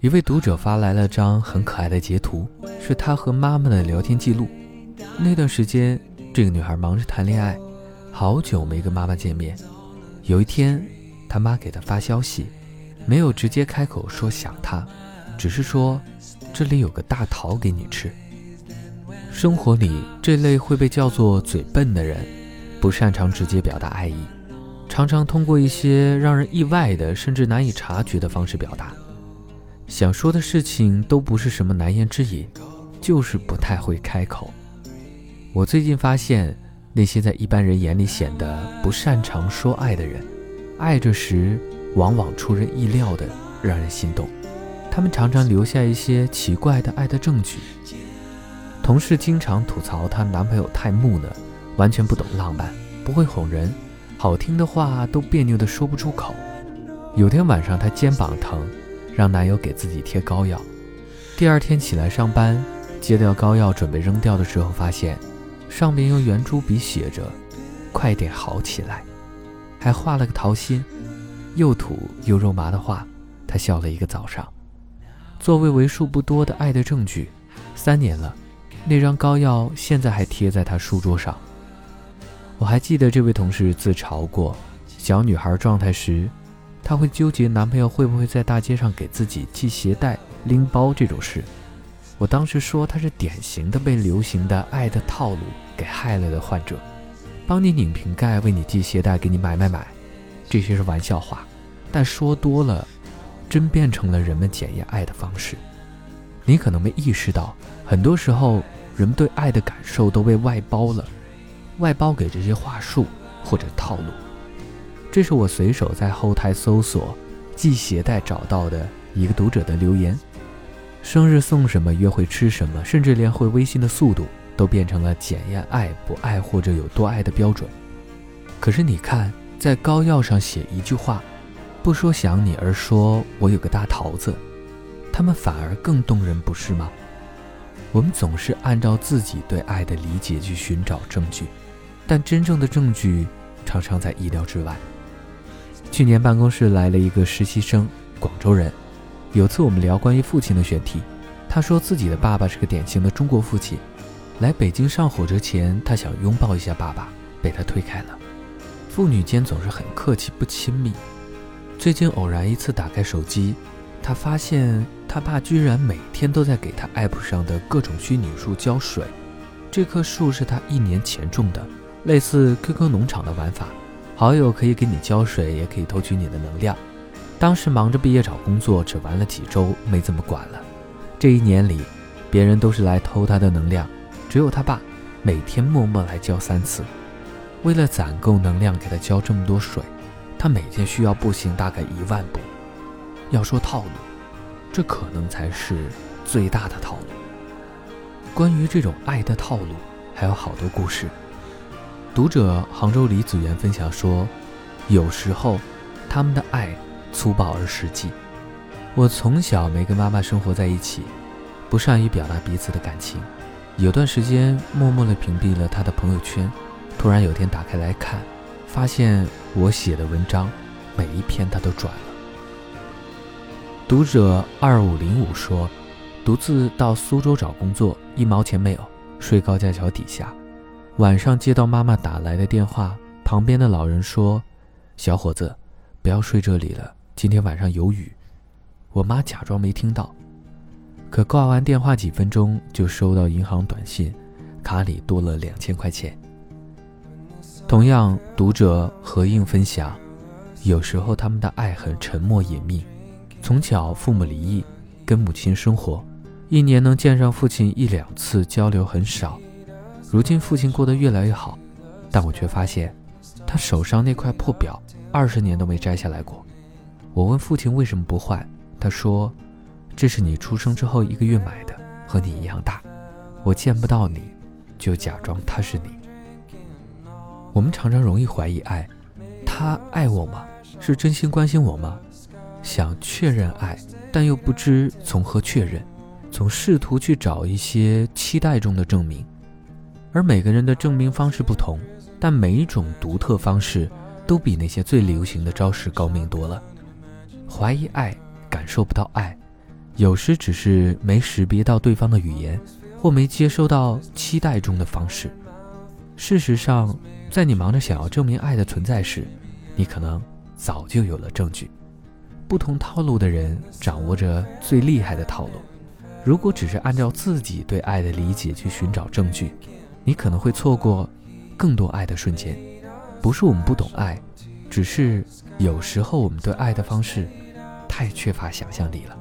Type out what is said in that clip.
一位读者发来了张很可爱的截图，是他和妈妈的聊天记录。那段时间，这个女孩忙着谈恋爱，好久没跟妈妈见面。有一天，他妈给她发消息，没有直接开口说想她，只是说这里有个大桃给你吃。生活里这类会被叫做嘴笨的人，不擅长直接表达爱意，常常通过一些让人意外的甚至难以察觉的方式表达。想说的事情都不是什么难言之隐，就是不太会开口。我最近发现，那些在一般人眼里显得不擅长说爱的人，爱着时往往出人意料的让人心动。他们常常留下一些奇怪的爱的证据。同事经常吐槽她男朋友太木讷，完全不懂浪漫，不会哄人，好听的话都别扭的说不出口。有天晚上，她肩膀疼。让男友给自己贴膏药，第二天起来上班，揭掉膏药准备扔掉的时候，发现上面用圆珠笔写着“快点好起来”，还画了个桃心，又土又肉麻的画。他笑了一个早上。作为为数不多的爱的证据，三年了，那张膏药现在还贴在他书桌上。我还记得这位同事自嘲过，小女孩状态时。她会纠结男朋友会不会在大街上给自己系鞋带、拎包这种事。我当时说她是典型的被流行的爱的套路给害了的患者，帮你拧瓶盖、为你系鞋带、给你买买买，这些是玩笑话，但说多了，真变成了人们检验爱的方式。你可能没意识到，很多时候人们对爱的感受都被外包了，外包给这些话术或者套路。这是我随手在后台搜索系鞋带找到的一个读者的留言。生日送什么，约会吃什么，甚至连回微信的速度都变成了检验爱不爱或者有多爱的标准。可是你看，在膏药上写一句话，不说想你，而说我有个大桃子，他们反而更动人，不是吗？我们总是按照自己对爱的理解去寻找证据，但真正的证据常常在意料之外。去年办公室来了一个实习生，广州人。有次我们聊关于父亲的选题，他说自己的爸爸是个典型的中国父亲。来北京上火车前，他想拥抱一下爸爸，被他推开了。父女间总是很客气不亲密。最近偶然一次打开手机，他发现他爸居然每天都在给他 app 上的各种虚拟树浇水。这棵树是他一年前种的，类似 QQ 农场的玩法。好友可以给你浇水，也可以偷取你的能量。当时忙着毕业找工作，只玩了几周，没怎么管了。这一年里，别人都是来偷他的能量，只有他爸每天默默来浇三次。为了攒够能量给他浇这么多水，他每天需要步行大概一万步。要说套路，这可能才是最大的套路。关于这种爱的套路，还有好多故事。读者杭州李子源分享说：“有时候，他们的爱粗暴而实际。我从小没跟妈妈生活在一起，不善于表达彼此的感情。有段时间默默地屏蔽了她的朋友圈。突然有天打开来看，发现我写的文章，每一篇她都转了。”读者二五零五说：“独自到苏州找工作，一毛钱没有，睡高架桥底下。”晚上接到妈妈打来的电话，旁边的老人说：“小伙子，不要睡这里了，今天晚上有雨。”我妈假装没听到，可挂完电话几分钟就收到银行短信，卡里多了两千块钱。同样，读者何应分享，有时候他们的爱很沉默隐秘。从小父母离异，跟母亲生活，一年能见上父亲一两次，交流很少。如今父亲过得越来越好，但我却发现，他手上那块破表二十年都没摘下来过。我问父亲为什么不换，他说：“这是你出生之后一个月买的，和你一样大。我见不到你，就假装他是你。”我们常常容易怀疑爱，他爱我吗？是真心关心我吗？想确认爱，但又不知从何确认，总试图去找一些期待中的证明。而每个人的证明方式不同，但每一种独特方式都比那些最流行的招式高明多了。怀疑爱，感受不到爱，有时只是没识别到对方的语言，或没接收到期待中的方式。事实上，在你忙着想要证明爱的存在时，你可能早就有了证据。不同套路的人掌握着最厉害的套路。如果只是按照自己对爱的理解去寻找证据，你可能会错过更多爱的瞬间。不是我们不懂爱，只是有时候我们对爱的方式太缺乏想象力了。